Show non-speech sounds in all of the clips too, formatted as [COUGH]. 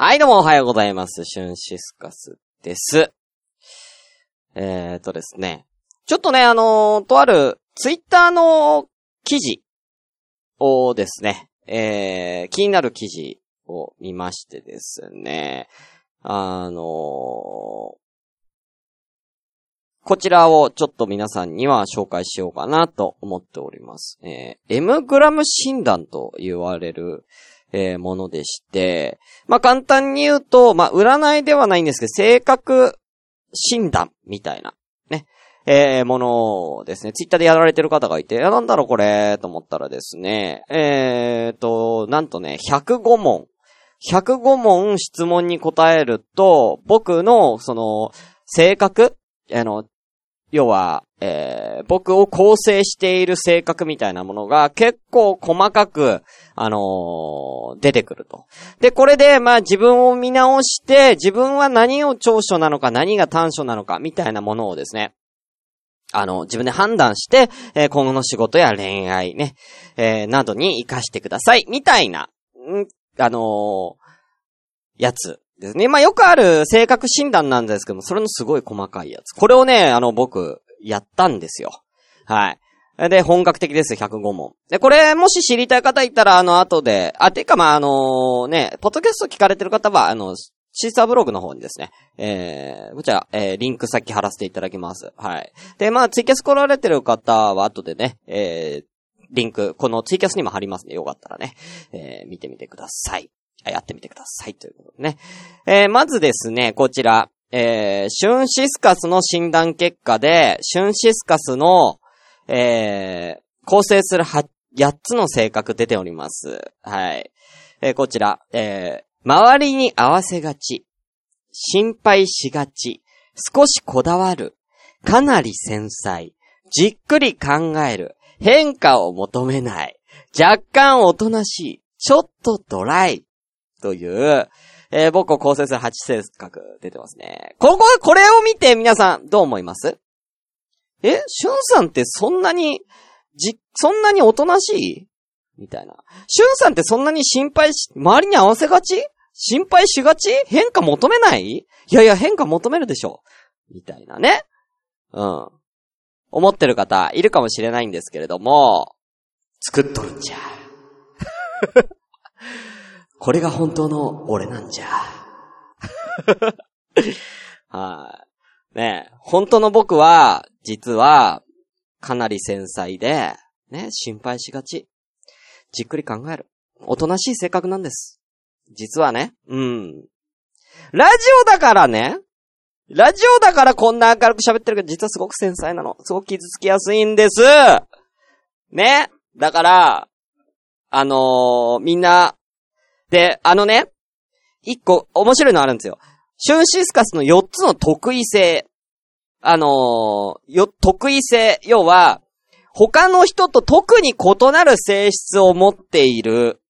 はい、どうもおはようございます。シュンシスカスです。えーとですね。ちょっとね、あのーとある、ツイッターの記事をですね、えー、気になる記事を見ましてですね、あのーこちらをちょっと皆さんには紹介しようかなと思っております。えー、M グラム診断と言われる、えーものでして、まあ、簡単に言うと、まあ、占いではないんですけど、性格診断みたいな、ね、えーものですね。ツイッターでやられてる方がいて、いやなんだろうこれ、と思ったらですね、えーと、なんとね、105問。105問質問に答えると、僕の、その、性格あの、要は、えー僕を構成している性格みたいなものが結構細かく、あのー出てくると。で、これで、まあ自分を見直して、自分は何を長所なのか、何が短所なのか、みたいなものをですね、あの、自分で判断して、えー今後の仕事や恋愛ね、えーなどに活かしてください、みたいな、んあのーやつですね。まあよくある性格診断なんですけども、それのすごい細かいやつ。これをね、あの、僕、やったんですよ。はい。で、本格的です、105問。で、これ、もし知りたい方いたら、あの、後で、あ、てか、まあ、あのね、ポッドキャスト聞かれてる方は、あの、シーサーブログの方にですね、えー、こちら、えー、リンク先貼らせていただきます。はい。で、まあ、ツイキャス来られてる方は、後でね、えー、リンク、このツイキャスにも貼りますね。よかったらね、えー、見てみてください。やってみてください。ということでね。えー、まずですね、こちら、えー、シュンシスカスの診断結果で、シュンシスカスの、えー、構成するは、8つの性格出ております。はい。えー、こちら、えー、周りに合わせがち、心配しがち、少しこだわる、かなり繊細、じっくり考える、変化を求めない、若干おとなしい、ちょっとドライ、という、えー僕を構成する8性格出てますね。ここ、これを見て皆さんどう思います？えシュンさんってそんなに、じ、そんなにおとなしい？みたいな。シュンさんってそんなに心配し、周りに合わせがち？心配しがち？変化求めない？いやいや変化求めるでしょ。みたいなね。うん。思ってる方いるかもしれないんですけれども、作っとるんじゃ。これが本当の俺なんじゃ。はい。ね本当の僕は、実は、かなり繊細で、ね、心配しがち。じっくり考える。おとなしい性格なんです。実はね、うん。ラジオだからね、ラジオだからこんな明るく喋ってるけど、実はすごく繊細なの。すごく傷つきやすいんです。ね。だから、あのーみんな、で、あのね、一個面白いのあるんですよ。シュンシスカスの4つの得意性。あのーよ、得意性。要は、他の人と特に異なる性質を持っている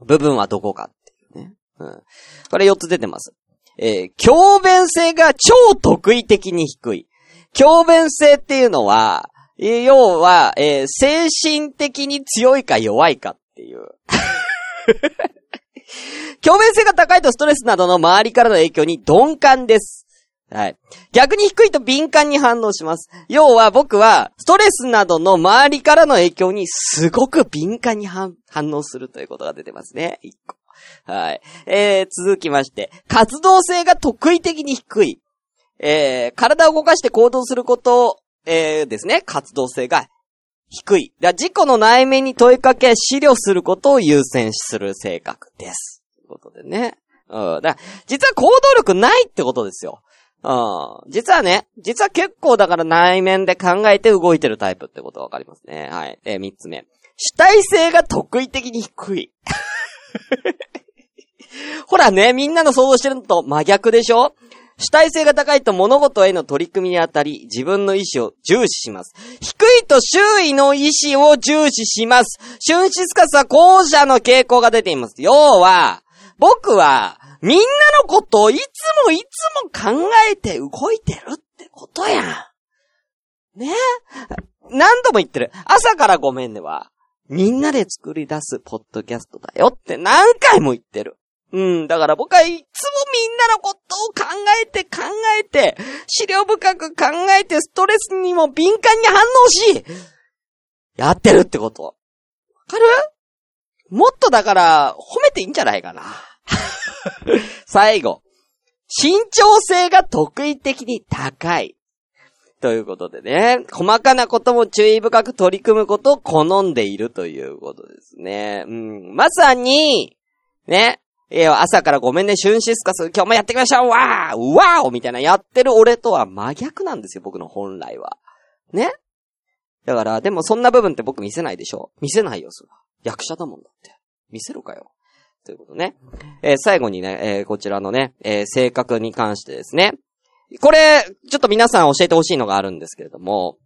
部分はどこかっていうね。うん。これ4つ出てます。えー強弁性が超得意的に低い。強弁性っていうのは、要は、えー精神的に強いか弱いかっていう。[LAUGHS] 強弁性が高いとストレスなどの周りからの影響に鈍感です。はい。逆に低いと敏感に反応します。要は僕は、ストレスなどの周りからの影響にすごく敏感に反反応するということが出てますね。一個。はい。えー、続きまして、活動性が得意的に低い。えー、体を動かして行動すること、えー、ですね、活動性が低い。だから自己の内面に問いかけ、資料することを優先する性格です。ということでね。うん。だから実は行動力ないってことですよ。うん。実はね、実は結構だから内面で考えて動いてるタイプってことわかりますね。はい。え三つ目。主体性が得意的に低い。[LAUGHS] ほらね、みんなの想像してるのと真逆でしょ？主体性が高いと物事への取り組みにあたり、自分の意志を重視します。低いと周囲の意志を重視します。シュンシスカスは後者の傾向が出ています。要は、僕は、みんなのことをいつもいつも考えて動いてるってことやん。ね？何度も言ってる。朝からごめんねは、みんなで作り出すポッドキャストだよって何回も言ってる。うん、だから僕はいつもみんなのことを考えて考えて、資料深く考えてストレスにも敏感に反応し、やってるってこと。わかる？もっとだから、褒めていいんじゃないかな。[LAUGHS] 最後。慎重性が得意的に高い。ということでね、細かなことも注意深く取り組むことを好んでいるということですね。うん、まさに、ね、えー朝からごめんね、シュンシスカス、今日もやってきましょうわーわーみたいなやってる俺とは真逆なんですよ、僕の本来は。ね？だから、でもそんな部分って僕見せないでしょ見せないよ、それは。役者だもんだって。見せるかよ。ということね。えー最後にね、えーこちらのね、えー性格に関してですね。これ、ちょっと皆さん教えてほしいのがあるんですけれども、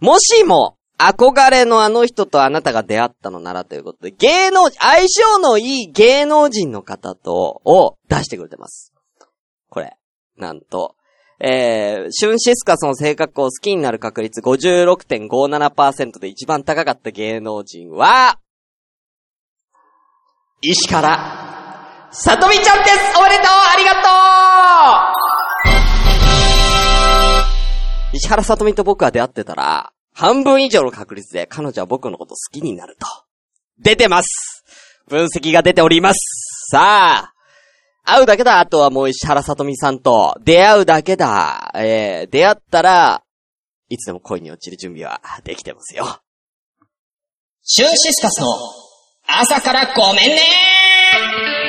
もしも、憧れのあの人とあなたが出会ったのならということで、芸能人、相性のいい芸能人の方と、を出してくれてます。これ、なんと、えー、シュンシスカスの性格を好きになる確率56.57%で一番高かった芸能人は、石原、さとみちゃんです。おめでとう。ありがとう。石原さとみと僕が出会ってたら、半分以上の確率で彼女は僕のこと好きになると。出てます分析が出ておりますさあ、会うだけだ、あとはもう石原さとみさんと出会うだけだ。えー、出会ったら、いつでも恋に落ちる準備はできてますよ。シュンシスカスの朝からごめんね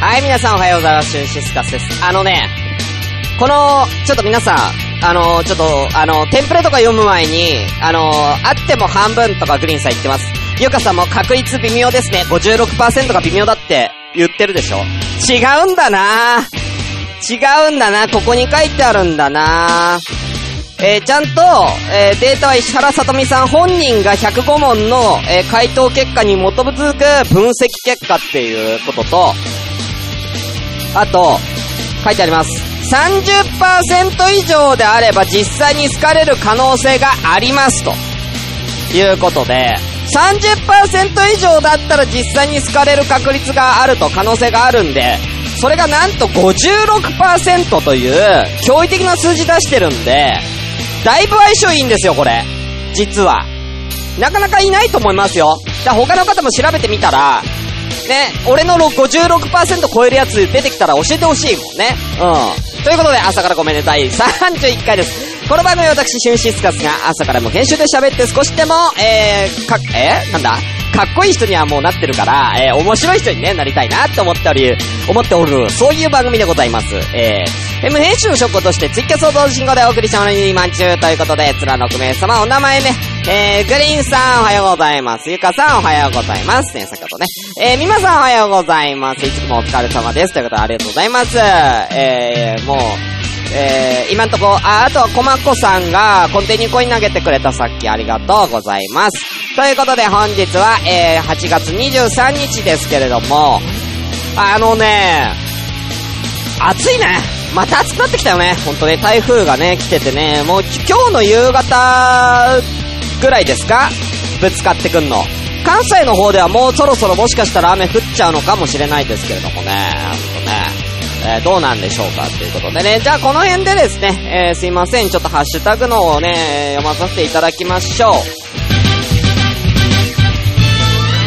はい、皆さんおはようございます。シュンシスカスです。あのね、この、ちょっと皆さん、あの、ちょっと、あの、テンプレとか読む前に、あの、あっても半分とかグリーンさん言ってます。ゆかさんも確率微妙ですね。56%が微妙だって言ってるでしょ違うんだな違うんだなここに書いてあるんだなえーちゃんと、えーデータは石原さとみさん本人が105問の、えー回答結果に基づく分析結果っていうことと、あと、書いてあります。30%以上であれば実際に好かれる可能性がありますと。いうことで、30%以上だったら実際に好かれる確率があると可能性があるんで、それがなんと56%という驚異的な数字出してるんで、だいぶ相性いいんですよ、これ。実は。なかなかいないと思いますよ。だから他の方も調べてみたら、ね、俺の56%超えるやつ出てきたら教えてほしいもんね。うん。ということで、朝からごめんね、第31回です。この番組は私、シュンシスカスが朝からも編集で喋って少しでも、えー、か、え？ー、なんだ？かっこいい人にはもうなってるから、えー、面白い人にね、なりたいなって思っており、思っておる、そういう番組でございます。えー、M 編集の職としてツイキャスを同時進行でお送りしたものにまんちゅうということで、つらのく名様お名前ね、えー、グリーンさんおはようございます。ゆかさんおはようございます。ね、先ほどね。えー、みまさんおはようございます。いつもお疲れ様です。ということでありがとうございます。えー、もう、えー、今んとこ、あ、あとはコマコさんがコンテニコイン投げてくれたさっきありがとうございます。ということで本日は、えー、8月23日ですけれども、あのね、暑いね。また暑くなってきたよね。ほんとね、台風がね、来ててね、もう今日の夕方ぐらいですか？ぶつかってくんの。関西の方ではもうそろそろもしかしたら雨降っちゃうのかもしれないですけれどもね。ほんとね。えーどうなんでしょうかということでね。じゃあこの辺でですね、えーすいません。ちょっとハッシュタグのをね、読まさせていただきましょう。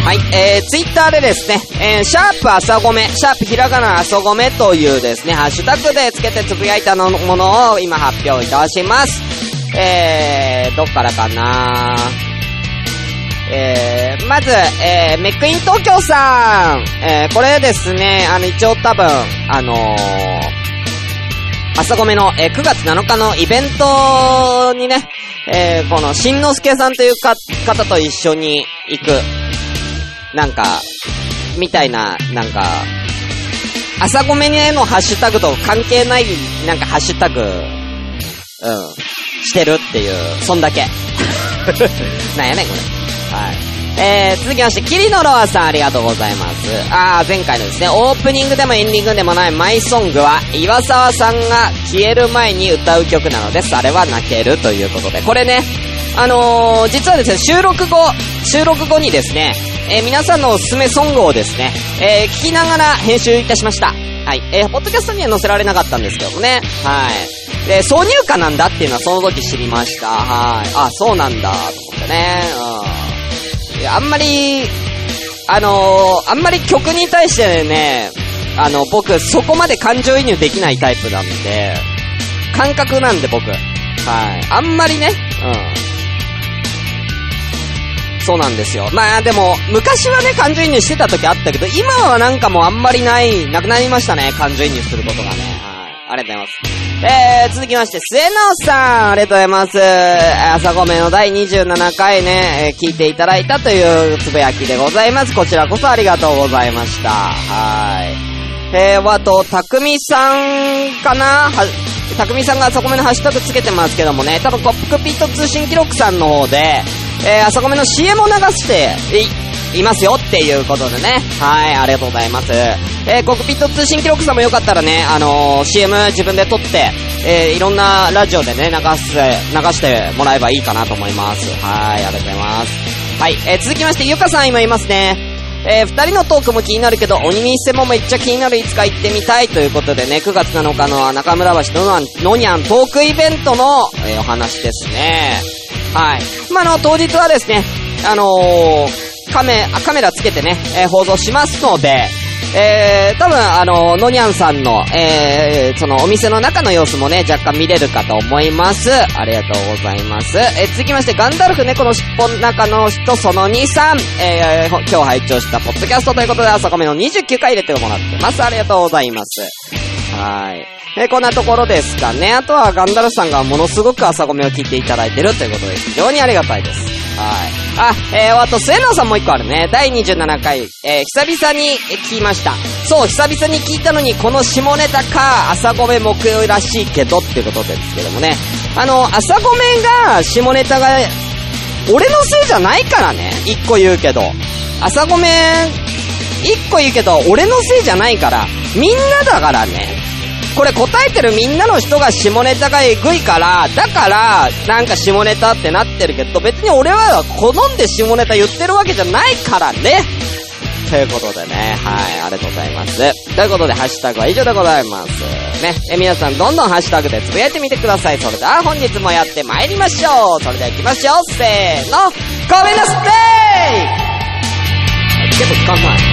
はい、えー、ツイッターでですね、えー、シャープ朝ごめ、シャープひらがな朝ごめというですね、ハッシュタグでつけてつぶやいたのものを今発表いたします。えー、どっからかな？えー、まず、えー、メックイン東京さん。えー、これですね、あの、一応多分、あのー、朝ごめの、えー9月7日のイベントにね、えーこの、しんのすけさんというか方と一緒に行く、なんか、みたいな、なんか、朝ごめへのハッシュタグと関係ない、なんかハッシュタグ、うん、してるっていう、そんだけ。[LAUGHS] なんやねん、これ。はい。えー、続きまして、キリノロアさんありがとうございます。あー、前回のですね、オープニングでもエンディングでもないマイソングは、岩沢さんが消える前に歌う曲なのです。あれは泣けるということで、これね、あのー、実はですね、収録後、収録後にですね、えー、皆さんのおすすめソングをですね、えー、聞きながら編集いたしました。はい。えー、ポッドキャストには載せられなかったんですけどもね。はい。で、挿入歌なんだっていうのはその時知りました。はい。あ、そうなんだ、と思ってね。うん。いや、あんまり、あのー、あんまり曲に対してね、あの、僕、そこまで感情移入できないタイプなんで、感覚なんで僕。はい。あんまりね、うん。そうなんですよ。まあでも、昔はね、感情移入してた時あったけど、今はなんかもうあんまりない、なくなりましたね、感情移入することがね。はい。ありがとうございます。えー、続きまして、末直さん、ありがとうございます。朝ごめの第27回ね、えー、聞いていただいたというつぶやきでございます。こちらこそありがとうございました。はい。えー、あと、たくみさんかな？は、たくみさんが朝ごめのハッシュタグつけてますけどもね、多分コップクピット通信記録さんの方で、えー、朝ごめの CM を流してい、いますよっていうことでね。はい、ありがとうございます。えー、コクピット通信記録さんもよかったらね、あのー、CM 自分で撮って、えー、いろんなラジオでね、流す、流してもらえばいいかなと思います。はい、ありがとうございます。はい、えー、続きまして、ゆかさん今いますね。えー、二人のトークも気になるけど、鬼にしてもめっちゃ気になるいつか行ってみたいということでね、9月7日の中村橋ののにゃんトークイベントの、えー、お話ですね。はい。まあ、の、当日はですね、あのー、カメ、カメラつけてね、えー、放送しますので、えー、多分、あの、のにゃんさんの、えー、そのお店の中の様子もね、若干見れるかと思います。ありがとうございます。えー、続きまして、ガンダルフ猫の尻尾の中の人その2、3、えー、今日拝聴したポッドキャストということで、朝コメの29回入れてもらってます。ありがとうございます。はい。え、こんなところですかね。あとはガンダルフさんがものすごく朝コメを聞いていただいてるということで、非常にありがたいです。はい。あ、えー、あと、末野さんもう一個あるね。第27回、えー、久々に聞きました。そう、久々に聞いたのに、この下ネタか、朝ごめ目標らしいけどっていうことですけどもね。あの、朝ごめが、下ネタが、俺のせいじゃないからね。一個言うけど。朝ごめ一個言うけど、俺のせいじゃないから、みんなだからね。これ答えてるみんなの人が下ネタがえぐいから、だから、なんか下ネタってなってるけど、別に俺は好んで下ネタ言ってるわけじゃないからね。ということでね、はい、ありがとうございます。ということで、ハッシュタグは以上でございます。ね、え、皆さんどんどんハッシュタグでつぶやいてみてください。それでは本日もやってまいりましょう。それでは行きましょう。せーの、ごめんなさい結構時間ない。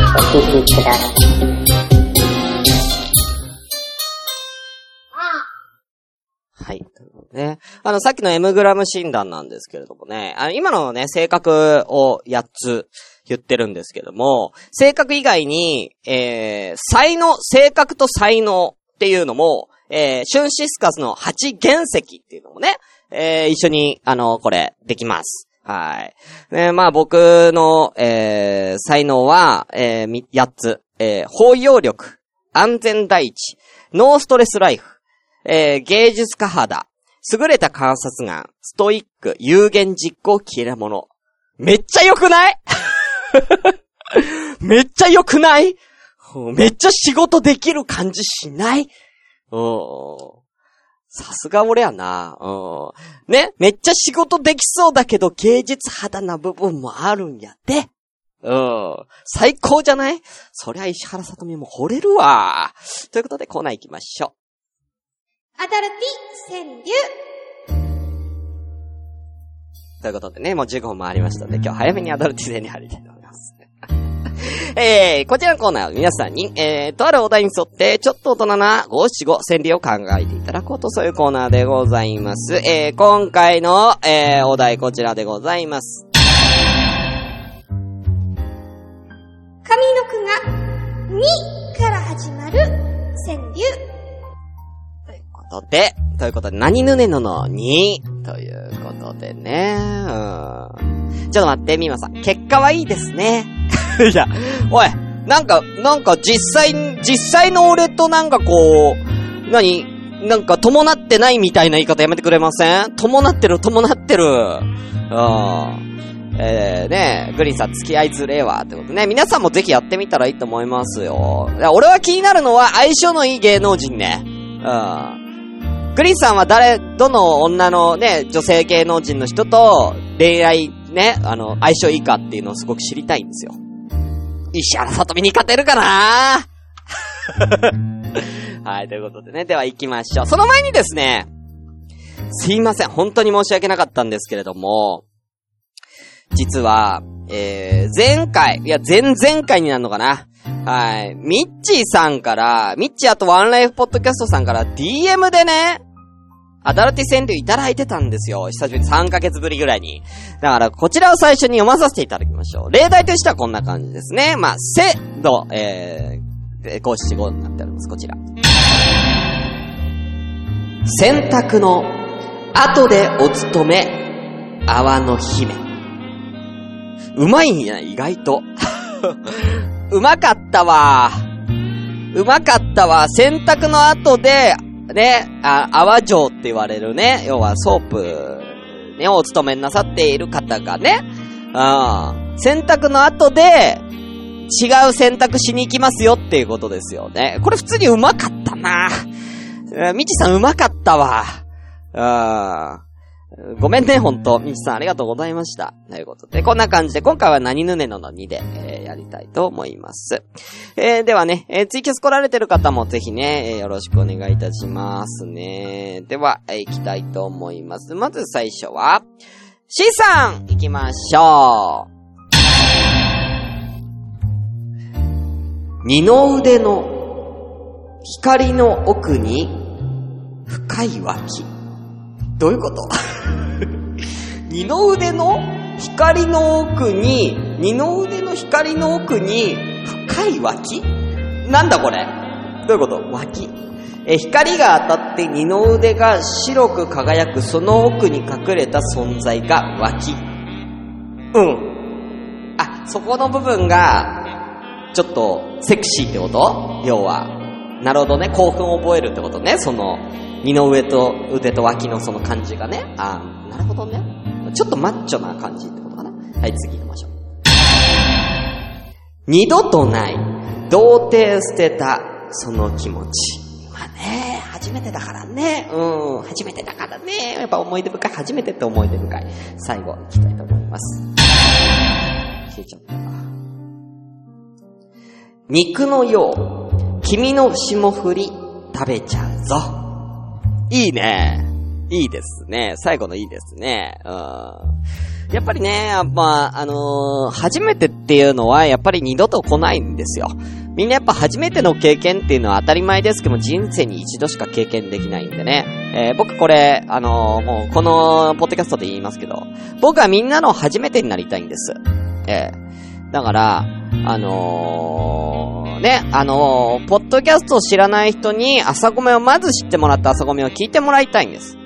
お聞きください。はい。ね。あの、さっきの M グラム診断なんですけれどもね、あの、今のね、性格を8つ言ってるんですけども、性格以外に、えー、才能、性格と才能っていうのも、えー、シュンシスカスの8原石っていうのもね、えー、一緒に、あの、これ、できます。はい。ね、まあ僕の、えー、才能は、えー、8つ。えー、包容力、安全第一、ノーストレスライフ、えー、芸術家肌、優れた観察眼、ストイック、有言実行、切れ者。めっちゃ良くない？[LAUGHS] めっちゃ良くない？めっちゃ仕事できる感じしない？うん。さすが俺やな。うん。ね？めっちゃ仕事できそうだけど芸術肌な部分もあるんやって。うん。最高じゃない？そりゃ石原さとみも惚れるわ。ということでコーナー行きましょう。アダルティ川柳。ということでね、もう15分回りましたので、今日早めにアダルティゼに入りたいと思います。えー、こちらのコーナーは皆さんに、えー、とあるお題に沿って、ちょっと大人な五七五川柳を考えていただこうと、そういうコーナーでございます。えー、今回の、えー、お題こちらでございます。上の句が、にから始まる川柳。ということで、ということで、何ぬねののに、ということでね、うん。ちょっと待って、みまさん。結果はいいですね。[LAUGHS] いや、おい、なんか、なんか実際、実際の俺となんかこう、何なんか伴ってないみたいな言い方やめてくれません？伴ってる、伴ってる。うん。えー、ねグリーンさん付き合いづれえわ、ってことね。皆さんもぜひやってみたらいいと思いますよ。俺は気になるのは相性のいい芸能人ね。うん。グリーンさんは誰、どの女のね、女性芸能人の人と恋愛ね、あの、相性いいかっていうのをすごく知りたいんですよ。石原さとみに勝てるかな？[LAUGHS] はい、ということでね。では行きましょう。その前にですね、すいません。本当に申し訳なかったんですけれども、実は、えー、前回、いや、前々回になるのかな？はい。ミッチーさんから、ミッチーあとワンライフポッドキャストさんから DM でね、アダルティ川柳いただいてたんですよ。久しぶりに3ヶ月ぶりぐらいに。だから、こちらを最初に読まさせていただきましょう。例題としてはこんな感じですね。まあ、せ、ど、えー、えー、五七五になっております。こちら。洗濯の後でお勤め、泡の姫。うまいんや、意外と。[LAUGHS] うまかったわ。うまかったわ。洗濯の後で、ね、あ、泡嬢って言われるね。要はソープ、ね、お勤めなさっている方がね、うん。洗濯の後で、違う洗濯しに行きますよっていうことですよね。これ普通にうまかったな。みちさんうまかったわ。うん。ごめんね、ほんと。みちさんありがとうございました。ということで、こんな感じで、今回は何ぬねのの2で、えーやりたいと思います。えーではね、えーツイキャス来られてる方もぜひね、えーよろしくお願いいたしますね。では、えー行きたいと思います。まず最初は、C さん行きましょう。二の腕の光の奥に深い脇。どういうこと？二の腕の光の奥に、二の腕の光の奥に深い脇？なんだこれ？どういうこと？脇。え、光が当たって二の腕が白く輝くその奥に隠れた存在が脇。うん。あ、そこの部分が、ちょっと、セクシーってこと？要は。なるほどね。興奮を覚えるってことね。その、二の上と腕と脇のその感じがね。あなるほどね。ちょっとマッチョな感じってことかな。はい、次行きましょう。二度とない、童貞捨てた、その気持ち。まあね、初めてだからね。うん、初めてだからね。やっぱ思い出深い。初めてって思い出深い。最後、行きたいと思います。消えちゃった。肉のよう、君の霜降り、食べちゃうぞ。いいね。いいですね。最後のいいですね。うん。やっぱりね、やっぱ、あのー初めてっていうのは、やっぱり二度と来ないんですよ。みんなやっぱ初めての経験っていうのは当たり前ですけども、人生に一度しか経験できないんでね。えー僕これ、あのーもう、この、ポッドキャストで言いますけど、僕はみんなの初めてになりたいんです。えーだから、あのーね、あのーポッドキャストを知らない人に朝ごめをまず知ってもらった朝ごめを聞いてもらいたいんです。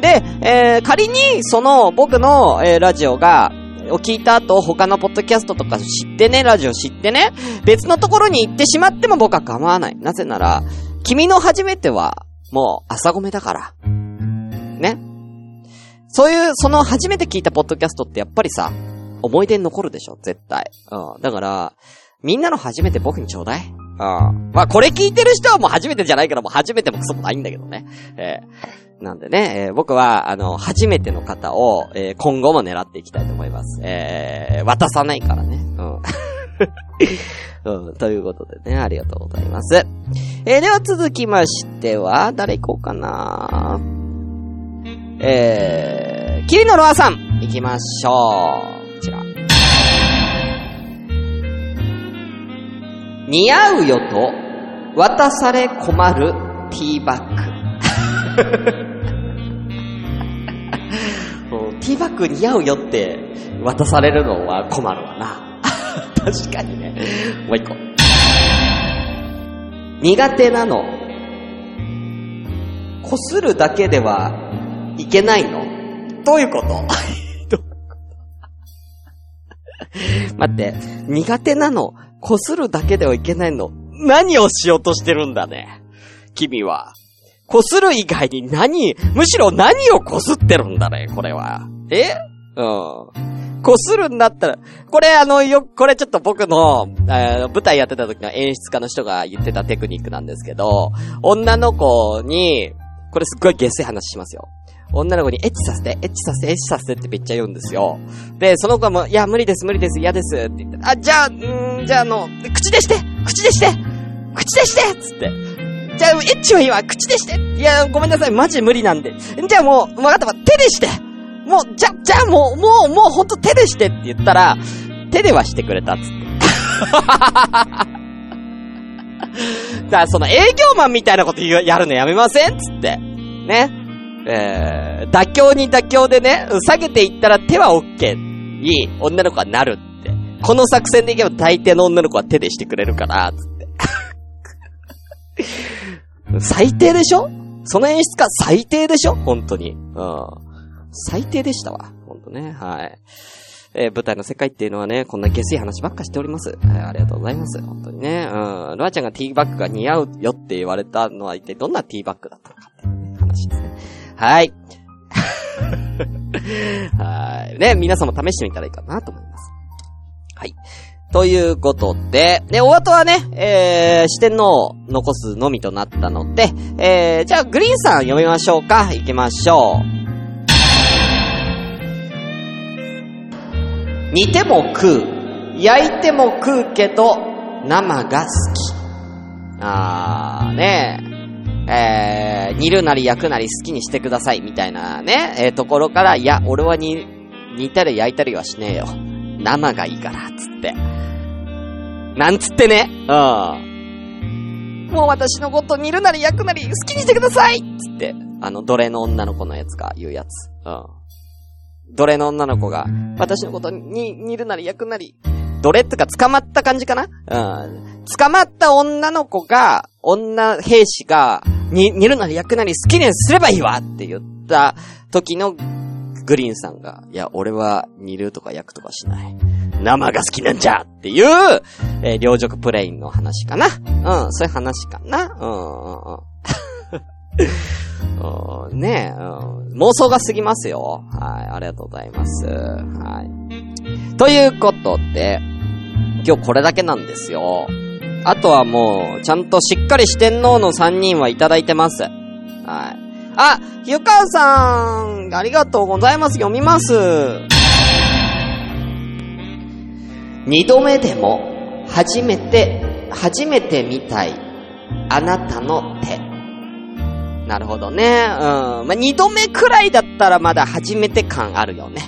で、えー仮に、その、僕の、えーラジオが、を聞いた後、他のポッドキャストとか知ってね、ラジオ知ってね、別のところに行ってしまっても僕は構わない。なぜなら、君の初めては、もう、朝ごめだから。ね。そういう、その初めて聞いたポッドキャストってやっぱりさ、思い出に残るでしょ、絶対。うん。だから、みんなの初めて僕にちょうだい。うん。まあ、これ聞いてる人はもう初めてじゃないからもう初めてもクソもないんだけどね。えーなんでね、えー僕は、あの、初めての方を、えー今後も狙っていきたいと思います。えー渡さないからね。うん。[LAUGHS] うん、ということでね、ありがとうございます。えーでは続きましては、誰行こうかなえー、キリノロアさん、行きましょう。こちら。似合うよと渡され困るティーバッグ。[LAUGHS] ティーバッグ似合うよって渡されるのは困るわな。[LAUGHS] 確かにね。もう一個。苦手なの。こするだけではいけないのどういうこと？[LAUGHS] どういうこと？待って、苦手なの。こするだけではいけないの。何をしようとしてるんだね。君は。こする以外に何、むしろ何をこすってるんだね、これは。え？うん。こするんだったら、これあの、よ、これちょっと僕の、えー舞台やってた時の演出家の人が言ってたテクニックなんですけど、女の子に、これすっごい下水話しますよ。女の子にエッチさせて、エッチさせて、エッチさせてってめっちゃ言うんですよ。で、その子も、いや、無理です、無理です、嫌ですって言って、あ、じゃあ、うん、じゃああの、口でして口でして口でしてつって。じゃあ、エッチはいいわ、口でしていや、ごめんなさい、マジ無理なんで。じゃあもう、わかったわ、手でしてもう、じゃ、じゃあもう、もう、もうほんと手でしてって言ったら、手ではしてくれたっつって。だからその営業マンみたいなこと言うやるのやめませんつって。ね。えー、妥協に妥協でね、下げていったら手は OK に女の子はなるって。この作戦でいけば大抵の女の子は手でしてくれるから、つって。[LAUGHS] 最低でしょ？その演出家最低でしょ？本当に。うん。最低でしたわ。本当ね。はい。えー舞台の世界っていうのはね、こんな下水話ばっかしております。えーありがとうございます。本当にね。うん。ロアちゃんがティーバッグが似合うよって言われたのは一体どんなティーバッグだったのかっていうね話ですね。はい。[LAUGHS] はい。ね、皆さんも試してみたらいいかなと思います。はい。ということで、で、お後はね、えー、四天王を残すのみとなったので、えー、じゃあ、グリーンさん読みましょうか。行きましょう。煮ても食う。焼いても食うけど、生が好き。あー、ねえ。えー、煮るなり焼くなり好きにしてください、みたいなね、えーところから、いや、俺は煮、煮たり焼いたりはしねえよ。生がいいから、つって。なんつってね。うん。もう私のこと煮るなり焼くなり好きにしてくださいつって。あの、奴隷の女の子のやつが言うやつ。うん。奴隷の女の子が、私のことに煮るなり焼くなり、奴隷ってか捕まった感じかな？うん。捕まった女の子が、女兵士が、に、煮るなり焼くなり好きにすればいいわって言った時のグリーンさんが、いや、俺は煮るとか焼くとかしない。生が好きなんじゃっていう、えー両辱プレインの話かな。うん、そういう話かな。うん、うん。うん [LAUGHS] ねえ、うん、妄想が過ぎますよ。はい、ありがとうございます。はい。ということで、今日これだけなんですよ。あとはもう、ちゃんとしっかり四天王の3人はいただいてます。はい。あ、ゆかさん、ありがとうございます。読みます。二度目でも、初めて、初めて見たい、あなたの手。なるほどね。うん。まあ、二度目くらいだったらまだ初めて感あるよね。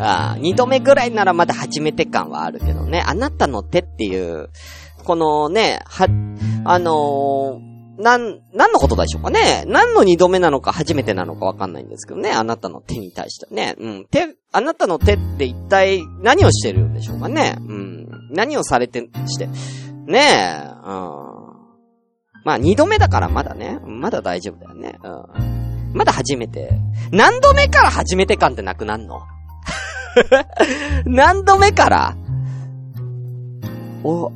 あ二度目ぐらいならまだ初めて感はあるけどね。あなたの手っていう、このね、は、あのーなん、何のことでしょうかね？何の二度目なのか初めてなのかわかんないんですけどね。あなたの手に対してね。うん。手、あなたの手って一体何をしてるんでしょうかね？うん。何をされて、して。ねえ。うん。まあ二度目だからまだね。まだ大丈夫だよね。うん。まだ初めて。何度目から初めて感ってなくなんの？[LAUGHS] 何度目から？お、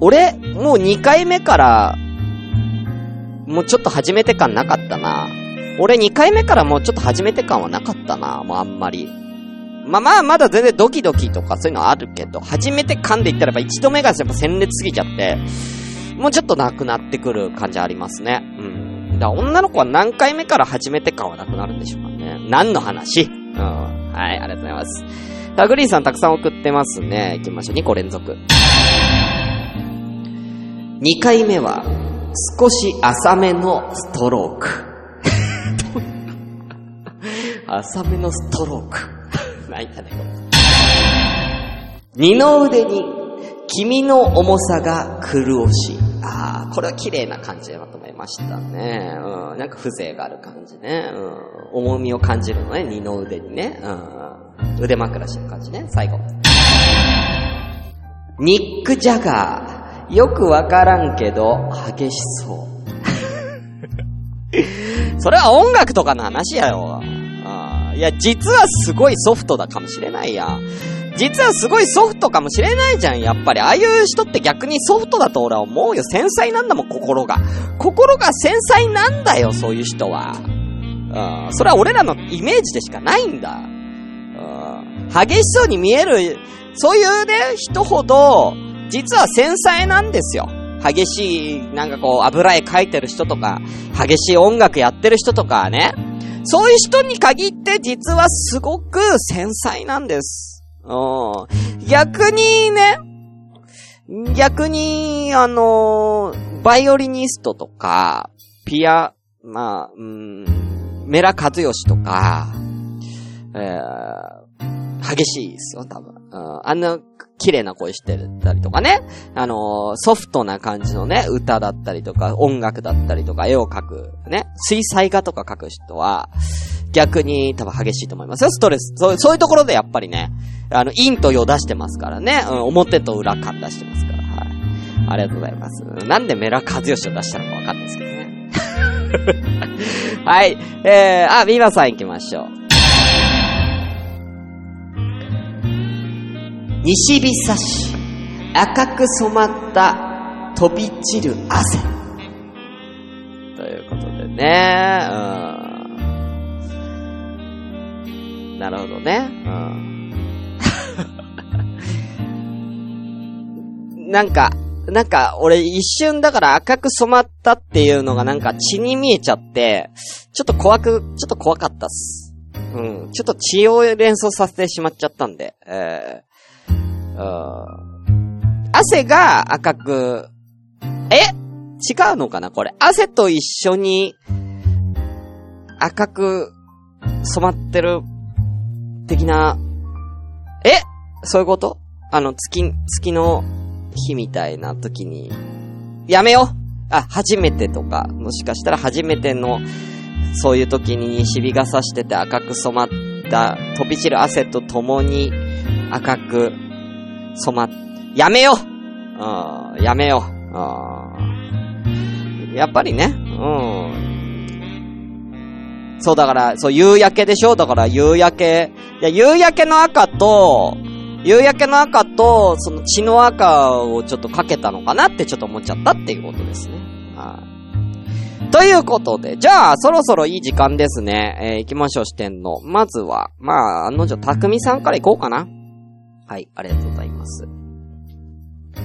俺、もう2回目から、もうちょっと初めて感なかったな。俺2回目からもうちょっと初めて感はなかったな。もうあんまり。まあまあ、まだ全然ドキドキとかそういうのはあるけど、初めて感で言ったらやっぱ1度目がやっぱ鮮烈すぎちゃって、もうちょっとなくなってくる感じありますね。うん。だから女の子は何回目から初めて感はなくなるんでしょうかね。何の話？うん。はい、ありがとうございます。タグリーンさんたくさん送ってますね。行きましょう。2個連続。2回目は、少し浅めのストローク。[LAUGHS] 浅めのストローク。泣いたね。二の腕に、君の重さが潤し。ああ、これは綺麗な感じでまとめましたね。うん、なんか風情がある感じね。うん、重みを感じるのね、二の腕にね。うん、腕枕してる感じね、最後。ニック・ジャガー。よくわからんけど、激しそう。[LAUGHS] それは音楽とかの話やよ。あいや、実はすごいソフトだかもしれないや。実はすごいソフトかもしれないじゃん、やっぱり。ああいう人って逆にソフトだと俺は思うよ。繊細なんだもん、心が。心が繊細なんだよ、そういう人は。うん、それは俺らのイメージでしかないんだ。うん、激しそうに見える、そういうね、人ほど、実は繊細なんですよ。激しい、なんかこう、油絵描いてる人とか、激しい音楽やってる人とかね。そういう人に限って実はすごく繊細なんです。うん。逆にね、逆に、あのーバイオリニストとか、ピア、まあ、うん、メラカズヨシとか、えー、激しいですよ、多分。うん、あんな、綺麗な声してたりとかね。あのーソフトな感じのね、歌だったりとか、音楽だったりとか、絵を描く、ね、水彩画とか描く人は、逆に多分激しいと思いますよ、ストレス。そうそういうところでやっぱりね、あの、陰と陽出してますからね。うん、表と裏感出してますから。はい。ありがとうございます。なんでメラカズヨシを出したのかわかんないですけどね。[LAUGHS] はい。えー、あ、ビーバーさん行きましょう。西日差し、赤く染まった飛び散る汗。ということでね、うん。なるほどね。うん。[LAUGHS] なんか、なんか、俺一瞬だから赤く染まったっていうのがなんか血に見えちゃって、ちょっと怖く、ちょっと怖かったっす。うん。ちょっと血を連想させてしまっちゃったんで、えー、汗が赤く、え？違うのかなこれ。汗と一緒に赤く染まってる的な、え？そういうこと？あの、月、月の日みたいな時に、やめよう。あ、初めてとか、もしかしたら初めての、そういう時に西日が差してて赤く染まった、飛び散る汗と共に赤く染まっ、やめよううん、やめよう。うん。やっぱりね、うん。そうだから、そう、夕焼けでしょ？だから夕焼け。いや、夕焼けの赤と、夕焼けの赤と、その血の赤をちょっとかけたのかなってちょっと思っちゃったっていうことですね。はい。ということで、じゃあ、そろそろいい時間ですね。えー行きましょう、視点の。まずは、まあ、案の定、たくみさんから行こうかな。はい、ありがとうございます。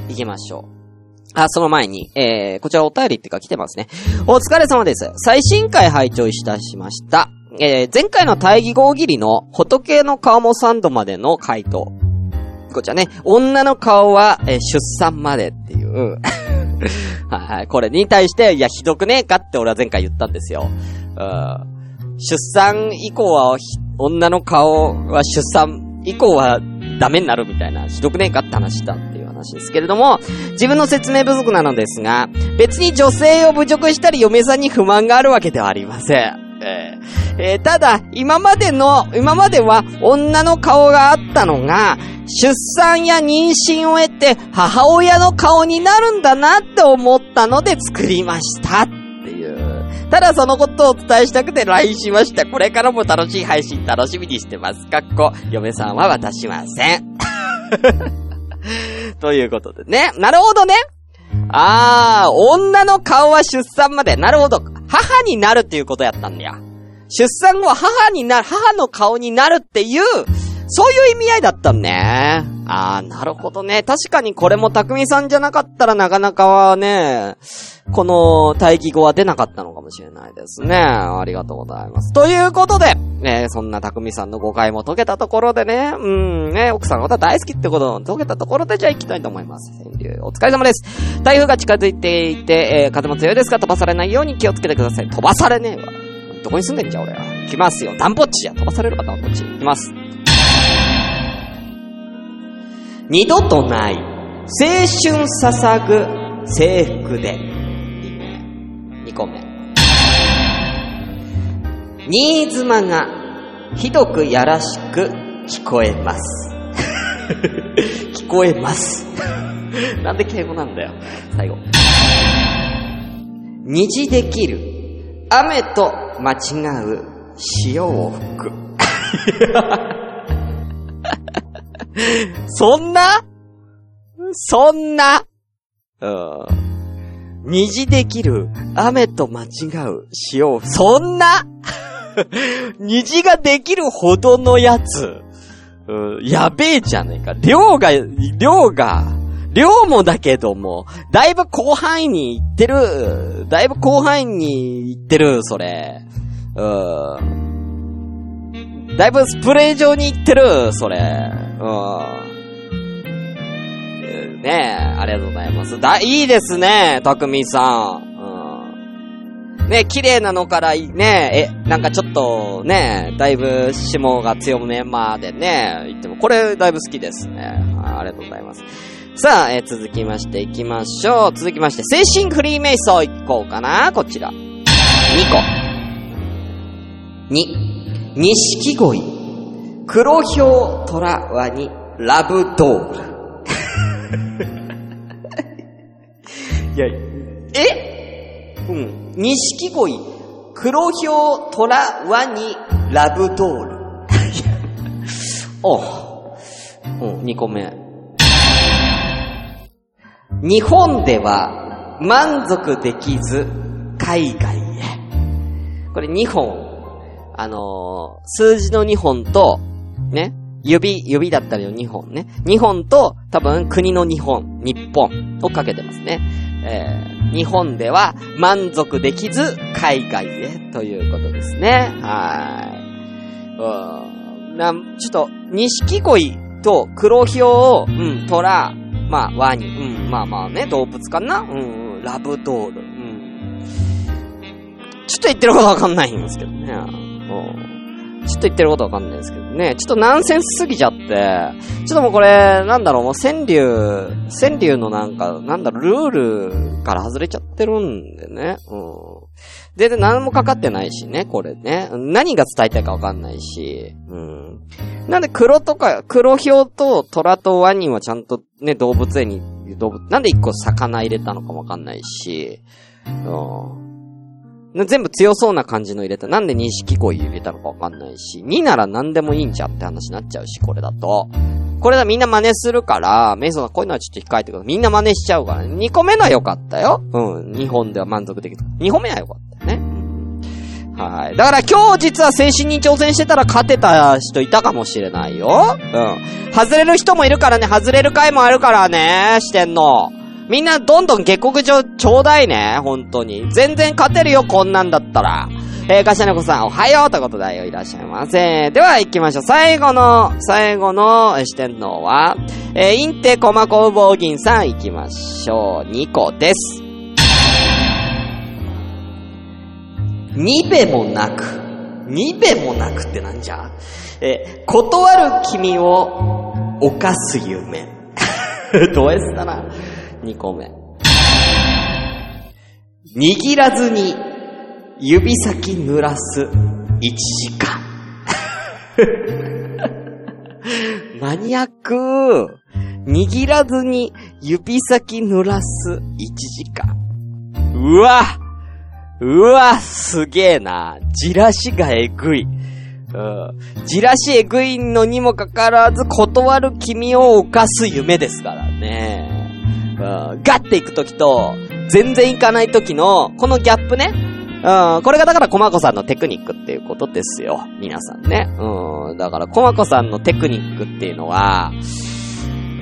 行きましょう。あ、その前に、えー、こちらお便りってか来てますね。お疲れ様です。最新回拝聴いたしました。えー、前回の大義号切りの仏の顔もサンドまでの回答。こちらね、女の顔は、えー出産までっていう。[LAUGHS] はい。これに対して、いや、ひどくねえかって俺は前回言ったんですよ。うん。出産以降は、女の顔は出産以降はダメになるみたいな、ひどくねえかって話したっていう話ですけれども、自分の説明不足なのですが、別に女性を侮辱したり嫁さんに不満があるわけではありません。えーえーただ、今までの、今までは女の顔があったのが、出産や妊娠を得て母親の顔になるんだなって思ったので作りました。ただそのことをお伝えしたくて LINE しました。これからも楽しい配信楽しみにしてます。かっこ、嫁さんは渡しません。[LAUGHS] ということでね。なるほどね。あー、女の顔は出産まで。なるほど。母になるっていうことやったんだよ。出産後は母になる、母の顔になるっていう、そういう意味合いだったんね。あー、なるほどね。確かにこれも匠さんじゃなかったらなかなかはね、この待機語は出なかったのかもしれないですね。ありがとうございます。ということで、ね、そんな匠さんの誤解も解けたところでね、うん、ね、奥さんのこと大好きってことを解けたところでじゃあ行きたいと思います。川柳お疲れ様です。台風が近づいていて、えー風も強いですが飛ばされないように気をつけてください。飛ばされねえわ。どこに住んでんじゃん、俺は。行きますよ。ダンポッチや。飛ばされるか、ダンポッチ。行きます。二度とない、青春捧ぐ制服で。二個目。新妻が、ひどくやらしく聞こえます。[LAUGHS] 聞こえます。[LAUGHS] なんで敬語なんだよ。最後。虹できる。雨と間違う潮を吹く。[LAUGHS] そんな？そんな？うん。虹できる。雨と間違う潮、そんな？[LAUGHS] 虹ができるほどのやつ。うん、やべえじゃねえか。量が、量が、量もだけども、だいぶ広範囲に行ってる。だいぶ広範囲に行ってる、それ。うん。だいぶスプレー状に行ってる、それ。うん。ねえ、ありがとうございます。だ、いいですね、たくみさん。うん。ね綺麗なのから、ねえ、なんかちょっと、ねだいぶ霜が強めまでね、言っても、これだいぶ好きですね。あありがとうございます。さあ、えー続きまして行きましょう。続きまして、精神フリー瞑想行こうかな。こちら。2個。2、錦鯉。黒ひょう虎ワニ、ラブドール。いや、え？うん。錦鯉、黒ひょう虎ワニ、ラブドール。[LAUGHS] おう。うん、2個目。日本では満足できず海外へ。これ2本。あのー数字の2本と、ね、指、指だったりの2本ね。2本と多分国の2本、日本をかけてますね。えー日本では満足できず海外へということですね。はい。うん。な、ちょっと、錦鯉と黒ひょうを、うん、虎、まあ、ワニ、うん、まあまあね、動物かな？うん、うん、ラブドール、うん。ちょっと言ってることわかんないんですけどね。ちょっと言ってることわかんないですけどね。ちょっとナンセンスすぎちゃって、ちょっともうこれ、なんだろう、もう川柳、川柳のなんか、なんだろう、ルールから外れちゃってるんでね。うん。全然何もかかってないしね、これね。何が伝えたいかわかんないし。うん。なんで黒とか、黒ひょうと虎とワニはちゃんとね、動物園に、動物、なんで一個魚入れたのかもわかんないし。うん。全部強そうな感じの入れた。なんで錦鯉入れたのかわかんないし。2なら何でもいいんじゃって話になっちゃうし、これだと。これだみんな真似するから、メイソンがこういうのはちょっと控えてください。みんな真似しちゃうからね。2個目のは良かったよ。うん。2本では満足できる。2本目は良かったよね。はい。だから今日実は精神に挑戦してたら勝てた人いたかもしれないよ。うん。外れる人もいるからね、外れる回もあるからね、してんの。みんなどんどん下克上ちょうだいね、本当に。全然勝てるよ、こんなんだったら。えー、かしなこさん、おはようということで、いらっしゃいませ。では、行きましょう。最後の、最後の四天王は、えー、インテコマコウボウギンさん、行きましょう。2個です。にべもなく、にべもなくってなんじゃ？えー、断る君を犯す夢。[LAUGHS] どうやったな？2個目。握らずに指先濡らす1時間。[LAUGHS] マニアック握らずに指先濡らす1時間。うわうわすげえな。じらしがえぐい。うん。じらしえぐいのにもかかわらず、断る君を犯す夢ですからね。ん。ガッて行くときと、全然行かないときの、このギャップね。うん。これがだから、コマコさんのテクニックっていうことですよ。皆さんね。うん。だから、コマコさんのテクニックっていうのは、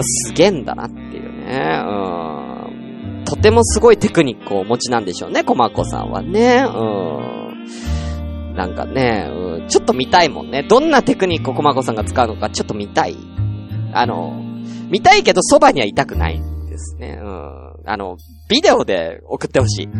すげえんだなっていうね。うん。とてもすごいテクニックをお持ちなんでしょうね、コマコさんはね。うん。なんかね、うん、ちょっと見たいもんね。どんなテクニックをコマコさんが使うのかちょっと見たい。あの、見たいけどそばにはいたくないですね。うん。あの、ビデオで送ってほしい。[LAUGHS]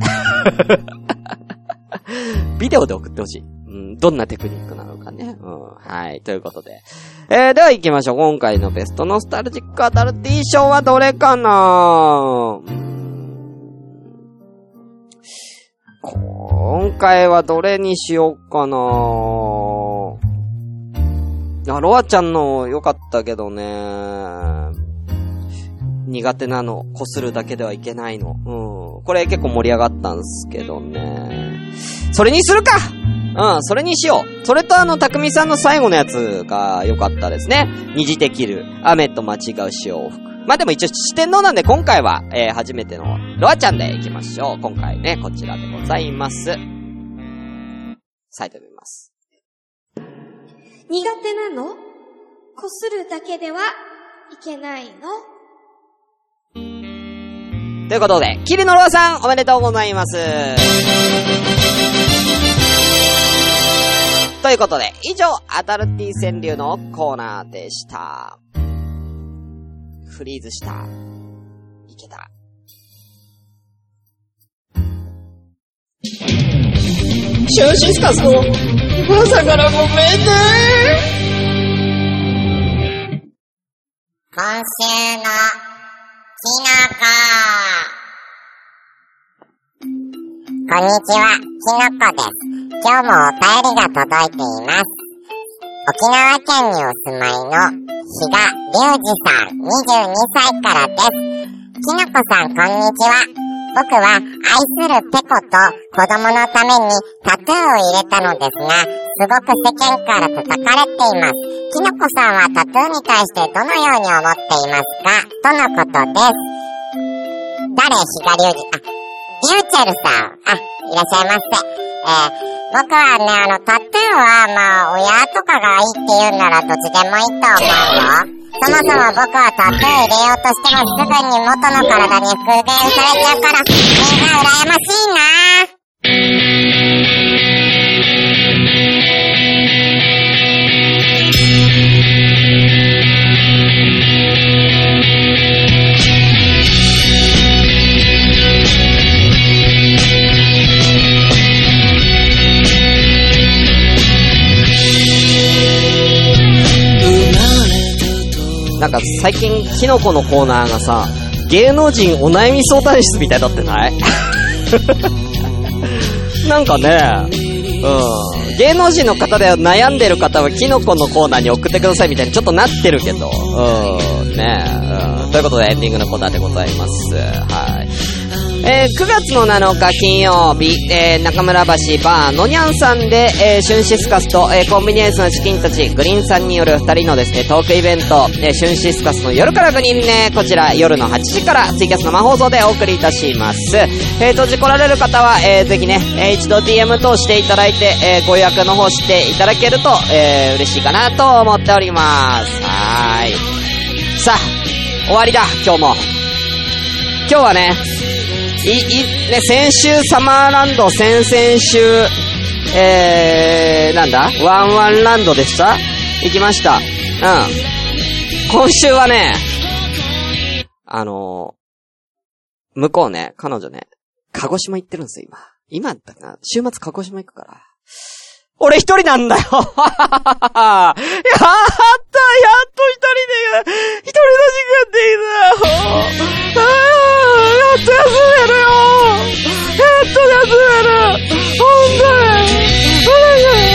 ビデオで送ってほしい。うん、どんなテクニックなのかね。うん、はい、ということで。えー、では行きましょう。今回のベストノスタルジックアダルティ賞はどれかな？今回はどれにしようかな？あ、ロアちゃんの良かったけどね。苦手なの、こするだけではいけないの。うん。これ結構盛り上がったんすけどね。それにするかうん、それにしよう。それとあの、たくみさんの最後のやつが良かったですね。虹できる、雨と間違う潮服。まあ、でも一応四天王なんで今回は、えー、初めてのロアちゃんで行きましょう。今回ね、こちらでございます。サイト見ます。苦手なの？こするだけではいけないの？ということで、キリノロアさん、おめでとうございます。ということで、以上、アダルティ川柳のコーナーでした。フリーズした。いけた。シュンシスカスの朝からごめんね今週のきのこ。こんにちは、きのこです。今日もお便りが届いています。沖縄県にお住まいの比嘉隆二さん、22歳からです。きのこさん、こんにちは。僕は愛するペコと子供のためにタトゥーを入れたのですが、すごく世間から叩かれています。きのこさんはタトゥーに対してどのように思っていますか？とのことです。誰？ひがりゅうじ、あ、リューチェルさん、あ、いらっしゃいませ。えー、僕はね、あの、タトゥーは、まあ、親とかがいいって言うならどっちでもいいと思うよ。そもそも僕はタトゥー入れようとしてもすぐに元の体に復元されちゃうから、みんな羨ましいななんか最近、キノコのコーナーがさ、芸能人お悩み相談室みたいになってない？[LAUGHS] なんかね、うん。芸能人の方で悩んでる方はキノコのコーナーに送ってくださいみたいにちょっとなってるけど、うん、ねうん。ということでエンディングのコーナーでございます。はい。えー、9月の7日金曜日、えー、中村橋バーのにゃんさんで、えー、シュンシスカスと、えー、コンビニエンスのチキンたち、グリーンさんによる2人のですね、トークイベント、えー、シュンシスカスの夜から9人ね、こちら夜の8時からツイキャス生放送でお送りいたします。えー、閉じ来られる方は、えー、ぜひね、えー、一度 DM 通していただいて、えー、ご予約の方していただけると、えー、嬉しいかなと思っております。はーい。さあ、終わりだ、今日も。今日はね、い、い、ね、先週サマーランド、先々週、えー、なんだ？ワンワンランドでした？行きました。うん。今週はね、あのー、向こうね、彼女ね、鹿児島行ってるんですよ、今。今だったな？週末鹿児島行くから。俺一人なんだよ。[LAUGHS] やったやっと一人で、一人の時間でいいんだよやっと休めるよ。やっと休める。ほんとに。